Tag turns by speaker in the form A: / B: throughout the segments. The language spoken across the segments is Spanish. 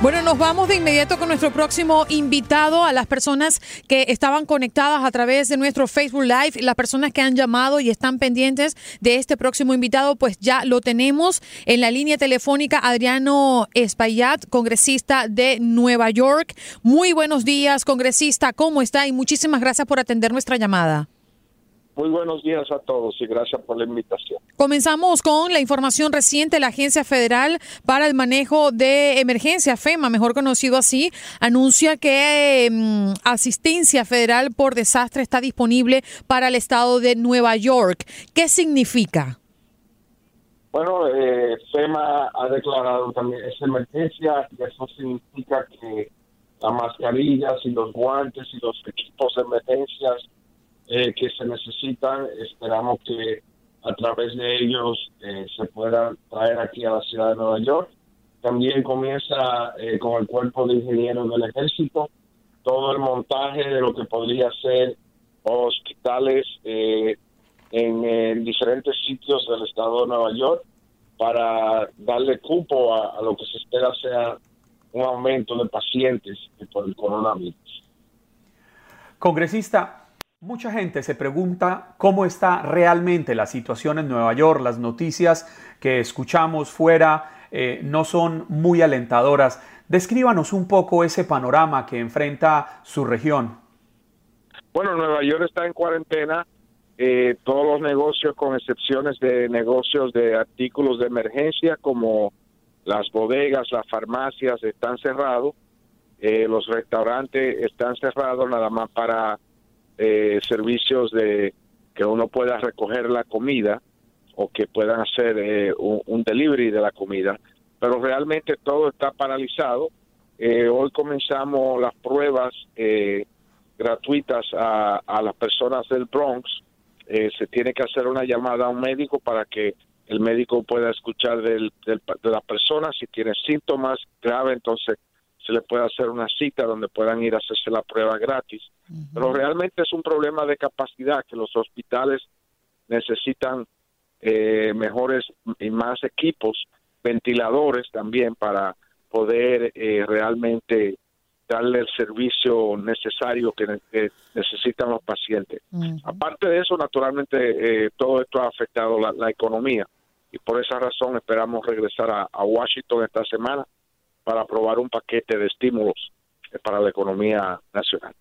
A: Bueno, nos vamos de inmediato con nuestro próximo invitado, a las personas que estaban conectadas a través de nuestro Facebook Live, las personas que han llamado y están pendientes de este próximo invitado, pues ya lo tenemos en la línea telefónica, Adriano Espaillat, congresista de Nueva York. Muy buenos días, congresista, ¿cómo está? Y muchísimas gracias por atender nuestra llamada.
B: Muy buenos días a todos y gracias por la invitación.
A: Comenzamos con la información reciente. La Agencia Federal para el Manejo de Emergencia, FEMA, mejor conocido así, anuncia que mm, asistencia federal por desastre está disponible para el estado de Nueva York. ¿Qué significa?
B: Bueno, eh, FEMA ha declarado también esa emergencia y eso significa que las mascarillas y los guantes y los equipos de emergencias eh, que se necesitan, esperamos que a través de ellos eh, se puedan traer aquí a la ciudad de Nueva York. También comienza eh, con el cuerpo de ingenieros del ejército todo el montaje de lo que podría ser hospitales eh, en, eh, diferentes sitios del estado de Nueva York para darle cupo a, a lo que se espera sea un aumento de pacientes por el coronavirus.
C: Congresista, mucha gente se pregunta cómo está realmente la situación en Nueva York. Las noticias que escuchamos fuera eh, no son muy alentadoras. Descríbanos un poco ese panorama que enfrenta su región.
B: Bueno, Nueva York está en cuarentena. Eh, todos los negocios, con excepciones de negocios de artículos de emergencia, como las bodegas, las farmacias, están cerrados. Eh, los restaurantes están cerrados nada más para eh, servicios de que uno pueda recoger la comida o que puedan hacer eh, un, delivery de la comida. Pero realmente todo está paralizado. Eh, hoy comenzamos las pruebas eh, gratuitas a, a las personas del Bronx. Se tiene que hacer una llamada a un médico para que el médico pueda escuchar del, del- de la persona. Si tiene síntomas graves, entonces se le puede hacer una cita donde puedan ir a hacerse la prueba gratis. Pero realmente es un problema de capacidad que los hospitales necesitan eh, mejores y más equipos, ventiladores también para poder eh, realmente darle el servicio necesario que, ne- que necesitan los pacientes. Aparte de eso, naturalmente, eh, todo esto ha afectado la, la economía y por esa razón esperamos regresar a, a Washington esta semana para aprobar un paquete de estímulos para la economía nacional.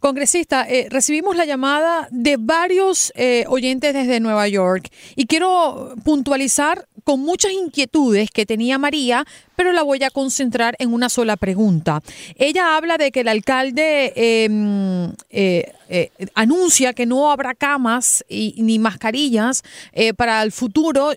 A: Congresista, eh, recibimos la llamada de varios eh, oyentes desde Nueva York y quiero puntualizar con muchas inquietudes que tenía María, pero la voy a concentrar en una sola pregunta. Ella habla de que el alcalde em, eh, anuncia que no habrá camas y, ni mascarillas para el futuro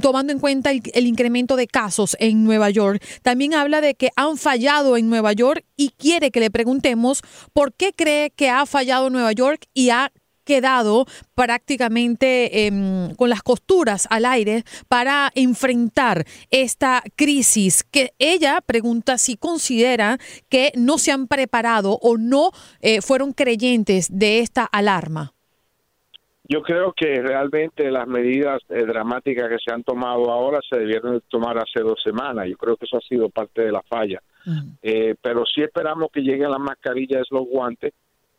A: tomando en cuenta el, incremento de casos en Nueva York. También habla de que han fallado en Nueva York y quiere que le preguntemos por qué cree que ha fallado Nueva York y ha quedado prácticamente em, con las costuras al aire para enfrentar esta crisis que ella pregunta si considera que no se han preparado o no eh, fueron creyentes de esta alarma.
B: Yo creo que realmente las medidas eh, dramáticas que se han tomado ahora se debieron tomar hace dos semanas. Yo creo que eso ha sido parte de la falla. Eh, pero sí esperamos que lleguen las mascarillas, los guantes.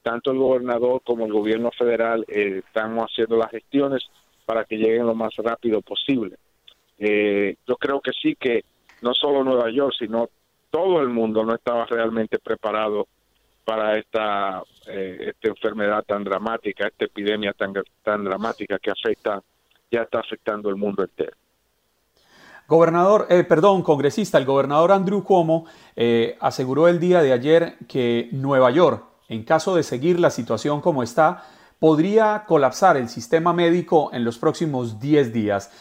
B: Tanto el gobernador como el gobierno federal eh, estamos haciendo las gestiones para que lleguen lo más rápido posible. yo creo que sí que no solo Nueva York, sino todo el mundo no estaba realmente preparado para esta, eh, esta enfermedad tan dramática, esta epidemia tan, tan dramática que afecta, ya está afectando el mundo entero.
C: Gobernador, eh, perdón, congresista, el gobernador Andrew Cuomo eh, aseguró el día de ayer que Nueva York, en caso de seguir la situación como está, podría colapsar el sistema médico en los próximos 10 días.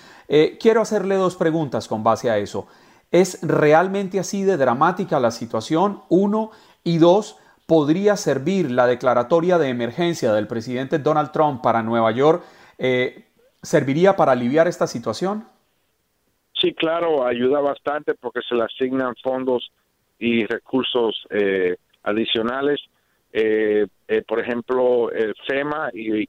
C: quiero hacerle dos preguntas con base a eso. ¿Es realmente así de dramática la situación? Uno. Y dos, podría servir la declaratoria de emergencia del presidente Donald Trump para Nueva York? Eh, ¿Serviría para aliviar esta situación?
B: Sí, claro, ayuda bastante porque se le asignan fondos y recursos eh, adicionales. Eh, por ejemplo, el FEMA y,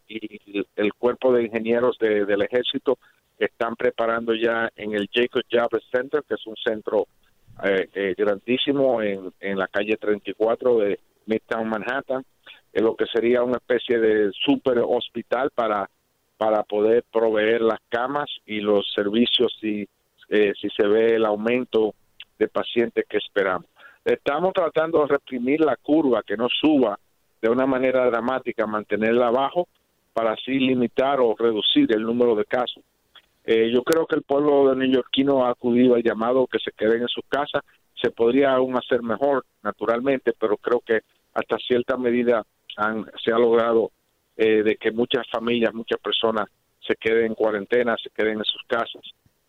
B: el Cuerpo de Ingenieros del Ejército están preparando ya en el Jacob Javits Center, que es un centro grandísimo en la calle 34 de, Midtown Manhattan, en lo que sería una especie de super hospital para, para poder proveer las camas y los servicios si, eh, si se ve el aumento de pacientes que esperamos. Estamos tratando de reprimir la curva, que no suba de una manera dramática, mantenerla abajo para así limitar o reducir el número de casos. Eh, yo creo que el pueblo de neoyorquino ha acudido al llamado que se queden en sus casas se podría aún hacer mejor, naturalmente, pero creo que hasta cierta medida se ha logrado eh, de que muchas familias, muchas personas se queden en cuarentena, se queden en sus casas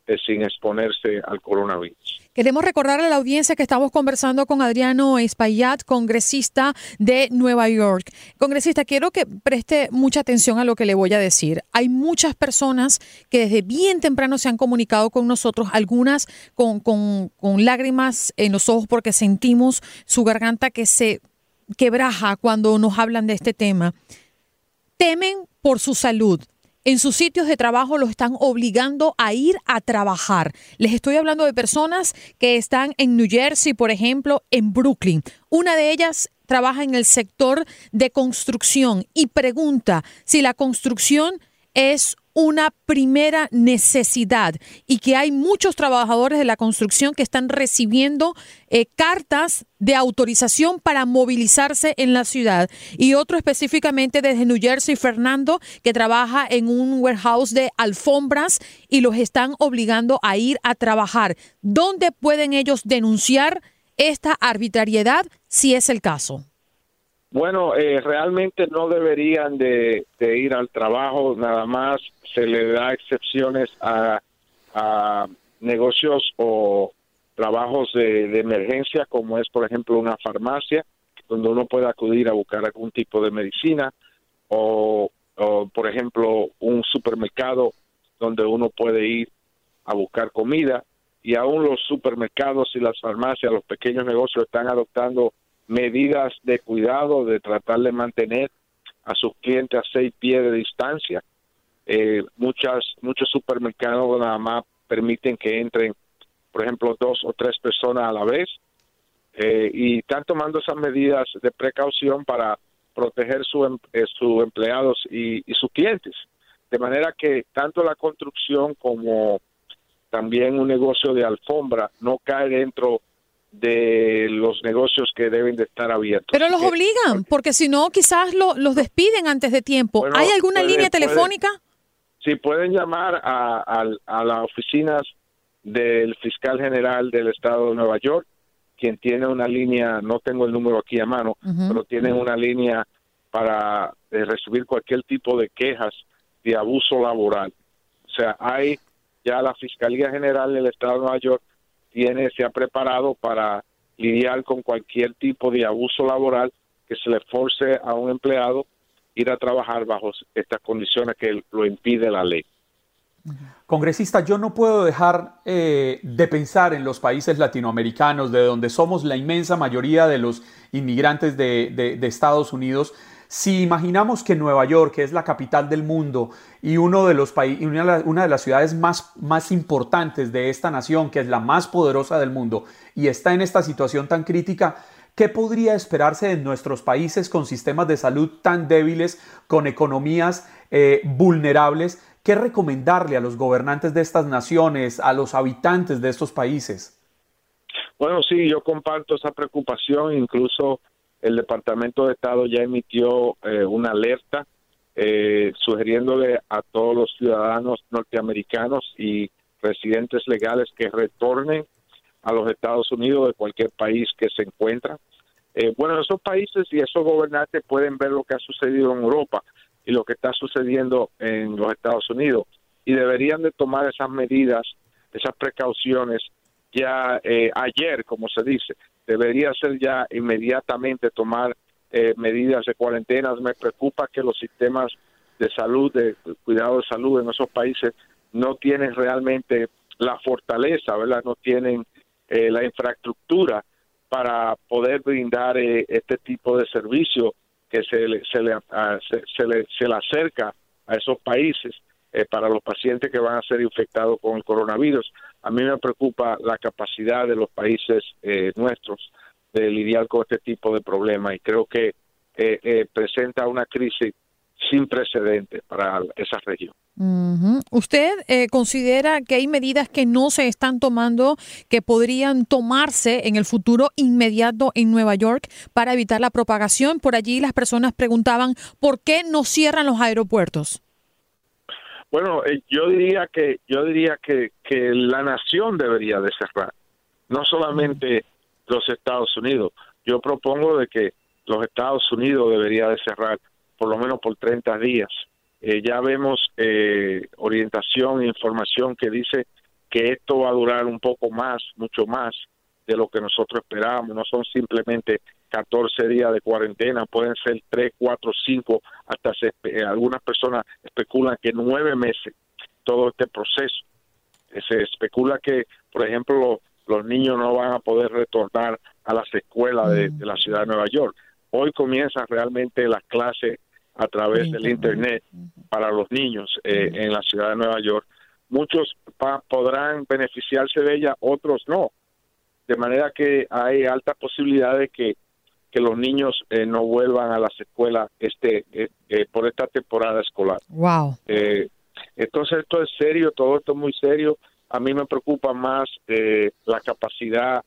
B: eh, sin exponerse al coronavirus.
A: Queremos recordarle a la audiencia que estamos conversando con Adriano Espaillat, congresista de Nueva York. Congresista, quiero que preste mucha atención a lo que le voy a decir. Hay muchas personas que desde bien temprano se han comunicado con nosotros, algunas con, con, con lágrimas en los ojos porque sentimos su garganta que se quebraja cuando nos hablan de este tema. Temen por su salud en sus sitios de trabajo los están obligando a ir a trabajar. Les estoy hablando de personas que están en New Jersey, por ejemplo, en Brooklyn. Una de ellas trabaja en el sector de construcción y pregunta si la construcción es una primera necesidad y que hay muchos trabajadores de la construcción que están recibiendo eh, cartas de autorización para movilizarse en la ciudad y otro específicamente desde New Jersey, Fernando, que trabaja en un warehouse de alfombras y los están obligando a ir a trabajar. ¿Dónde pueden ellos denunciar esta arbitrariedad si es el caso?
B: Bueno, eh, realmente no deberían de, ir al trabajo, nada más se le da excepciones a, negocios o trabajos de, emergencia, como es, por ejemplo, una farmacia, donde uno puede acudir a buscar algún tipo de medicina, o, o, por ejemplo, un supermercado donde uno puede ir a buscar comida, y aún los supermercados y las farmacias, los pequeños negocios están adoptando medidas de cuidado, de tratar de mantener a sus clientes a seis pies de distancia. Eh, muchas, muchos supermercados nada más permiten que entren, por ejemplo, dos o tres personas a la vez eh, y están tomando esas medidas de precaución para proteger su, em, eh, sus empleados y, y sus clientes. De manera que tanto la construcción como también un negocio de alfombra no cae dentro de los negocios que deben de estar abiertos.
A: Pero los obligan, porque si no, quizás lo- los despiden antes de tiempo.
B: Bueno,
A: ¿Hay alguna
B: puede-
A: línea
B: puede-
A: telefónica?
B: Sí, pueden llamar a, a- a las oficinas del fiscal general del estado de Nueva York, quien tiene una línea, no tengo el número aquí a mano, pero tienen una línea para eh, recibir cualquier tipo de quejas de abuso laboral. O sea, hay ya la Fiscalía General del Estado de Nueva York tiene se ha preparado para lidiar con cualquier tipo de abuso laboral que se le force a un empleado ir a trabajar bajo estas condiciones que lo impide la ley.
C: Congresista, yo no puedo dejar eh, de pensar en los países latinoamericanos, de donde somos la inmensa mayoría de los inmigrantes de, Estados Unidos. Si imaginamos que Nueva York, que es la capital del mundo y uno de los una de las ciudades más, más importantes de esta nación, que es la más poderosa del mundo, y está en esta situación tan crítica, ¿qué podría esperarse de nuestros países con sistemas de salud tan débiles, con economías eh, vulnerables? ¿Qué recomendarle a los gobernantes de estas naciones, a los habitantes de estos países?
B: Bueno, sí, yo comparto esa preocupación. Incluso el Departamento de Estado ya emitió eh, una alerta eh, sugiriéndole a todos los ciudadanos norteamericanos y residentes legales que retornen a los Estados Unidos de cualquier país que se encuentran. Eh, bueno, esos países y esos gobernantes pueden ver lo que ha sucedido en Europa y lo que está sucediendo en los Estados Unidos y deberían de tomar esas medidas, esas precauciones ya eh, ayer, como se dice, debería ser ya inmediatamente tomar eh, medidas de cuarentena. Me preocupa que los sistemas de salud, de cuidado de salud en esos países no tienen realmente la fortaleza, ¿verdad? No tienen eh, la infraestructura para poder brindar eh, este tipo de servicio que se le, se le, ah, se, se le, se le acerca a esos países eh, para los pacientes que van a ser infectados con el coronavirus. A mí me preocupa la capacidad de los países eh, nuestros de lidiar con este tipo de problemas y creo que eh, eh, presenta una crisis sin precedentes para esa región.
A: ¿Usted eh, considera que hay medidas que no se están tomando que podrían tomarse en el futuro inmediato en Nueva York para evitar la propagación? Por allí las personas preguntaban por qué no cierran los aeropuertos.
B: Bueno, eh, yo diría que yo diría que, que la nación debería de cerrar, no solamente los Estados Unidos. Yo propongo de que los Estados Unidos debería de cerrar por lo menos por 30 días. Eh, ya vemos eh, orientación e información que dice que esto va a durar un poco más, mucho más de lo que nosotros esperábamos. No son simplemente 14 días de cuarentena, pueden ser 3, 4, 5, hasta se, espe- algunas personas especulan que nueve meses todo este proceso. Eh, Se especula que, por ejemplo, lo- los niños no van a poder retornar a las escuelas de, de la ciudad de Nueva York. Hoy comienzan realmente las clases a través del Internet para los niños eh, en la ciudad de Nueva York. Muchos pa- podrán beneficiarse de ella, otros no. De manera que hay alta posibilidad de que, que los niños eh, no vuelvan a las escuelas este, eh, eh, por esta temporada escolar.
A: Wow.
B: Eh, entonces esto es serio, todo esto es muy serio. A mí me preocupa más eh, la capacidad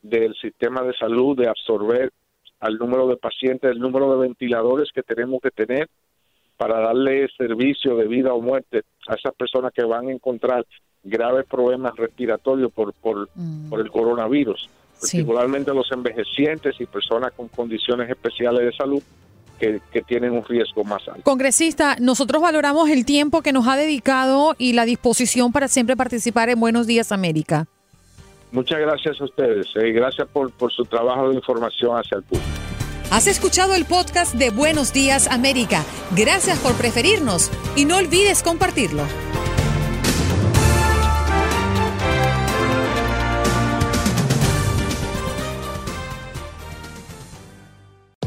B: del sistema de salud de absorber al número de pacientes, el número de ventiladores que tenemos que tener para darle servicio de vida o muerte a esas personas que van a encontrar graves problemas respiratorios por, por, por el coronavirus,
A: Sí.
B: particularmente los envejecientes y personas con condiciones especiales de salud que, que tienen un riesgo más alto.
A: Congresista, nosotros valoramos el tiempo que nos ha dedicado y la disposición para siempre participar en Buenos Días América.
B: Muchas gracias a ustedes y gracias por, por su trabajo de información hacia el público.
A: Has escuchado el podcast de Buenos Días América. Gracias por preferirnos y no olvides compartirlo.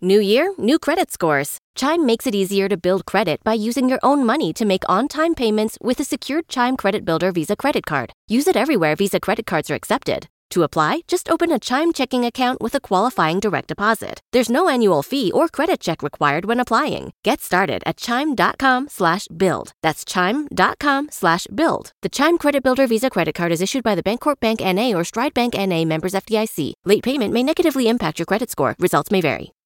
D: New year, new credit scores. Chime makes it easier to build credit by using your own money to make on time payments with a secured Chime Credit Builder Visa credit card. Use it everywhere Visa credit cards are accepted. To apply, just open a Chime checking account with a qualifying direct deposit. There's no annual fee or credit check required when applying. Get started at chime.com slash build. That's chime.com slash build. The Chime Credit Builder Visa credit card is issued by the Bancorp Bank NA or Stride Bank NA members FDIC. Late payment may negatively impact your credit score. Results may vary.